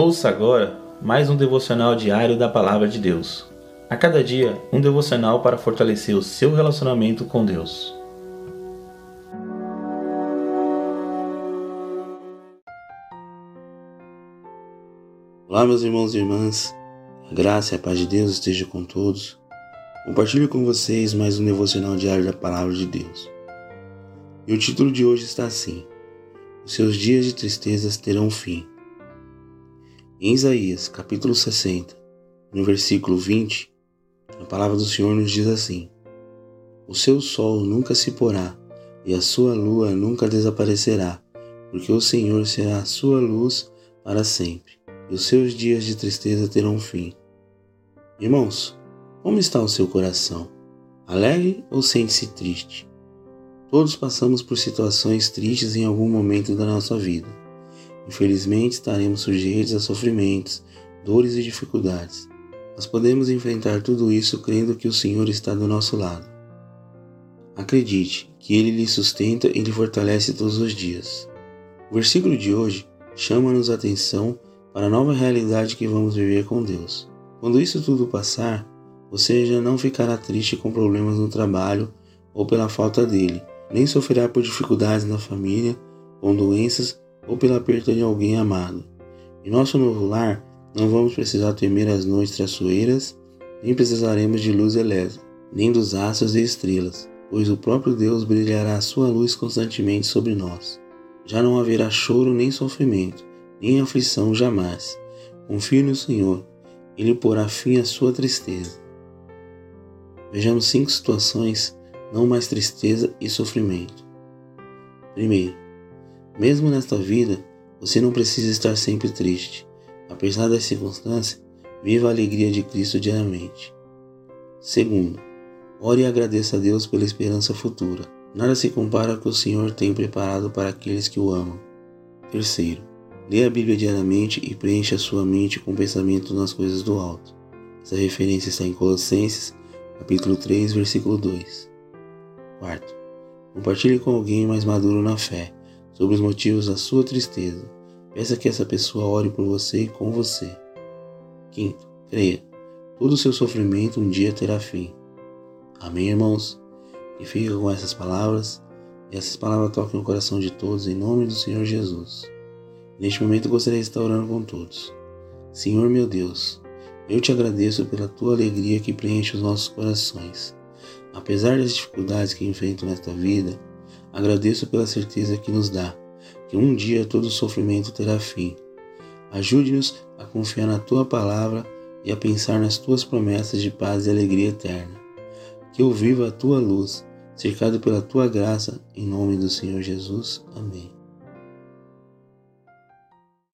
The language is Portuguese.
Ouça agora mais um devocional diário da Palavra de Deus. A cada dia, um devocional para fortalecer o seu relacionamento com Deus. Olá, meus irmãos e irmãs. A graça e a paz de Deus esteja com todos. Compartilho com vocês mais um devocional diário da Palavra de Deus. E o título de hoje está assim: Os seus dias de tristezas terão fim. Em Isaías, capítulo 60, no versículo 20, a palavra do Senhor nos diz assim: O seu sol nunca se porá e a sua lua nunca desaparecerá, porque o Senhor será a sua luz para sempre, e os seus dias de tristeza terão fim. Irmãos, como está o seu coração? Alegre ou sente-se triste? Todos passamos por situações tristes em algum momento da nossa vida. Infelizmente, estaremos sujeitos a sofrimentos, dores e dificuldades. Mas podemos enfrentar tudo isso crendo que o Senhor está do nosso lado. Acredite que Ele lhe sustenta e lhe fortalece todos os dias. O versículo de hoje chama-nos a atenção para a nova realidade que vamos viver com Deus. Quando isso tudo passar, você já não ficará triste com problemas no trabalho ou pela falta dele, nem sofrerá por dificuldades na família, com doenças ou pela perda de alguém amado. Em nosso novo lar, não vamos precisar temer as noites traiçoeiras, nem precisaremos de luz elétrica, nem dos astros e estrelas, pois o próprio Deus brilhará a sua luz constantemente sobre nós. Já não haverá choro nem sofrimento, nem aflição jamais. Confie no Senhor, Ele porá fim à sua tristeza. Vejamos cinco situações, não mais tristeza e sofrimento. Primeiro, mesmo nesta vida, você não precisa estar sempre triste. Apesar das circunstâncias, viva a alegria de Cristo diariamente. Segundo, ore e agradeça a Deus pela esperança futura. Nada se compara ao que o Senhor tem preparado para aqueles que o amam. Terceiro, leia a Bíblia diariamente e preencha a sua mente com pensamento nas coisas do alto. Essa referência está em Colossenses, capítulo 3, versículo 2. Quarto, compartilhe com alguém mais maduro na fé sobre os motivos da sua tristeza. Peça que essa pessoa ore por você e com você. Quinto, creia. Todo o seu sofrimento um dia terá fim. Amém, irmãos? E fica com essas palavras. E essas palavras toquem o coração de todos em nome do Senhor Jesus. Neste momento gostaria de estar orando com todos. Senhor meu Deus, eu te agradeço pela tua alegria que preenche os nossos corações. Apesar das dificuldades que enfrento nesta vida, Agradeço pela certeza que nos dá, que um dia todo sofrimento terá fim. Ajude-nos a confiar na tua palavra e a pensar nas tuas promessas de paz e alegria eterna. Que eu viva a tua luz, cercado pela tua graça, em nome do Senhor Jesus. Amém.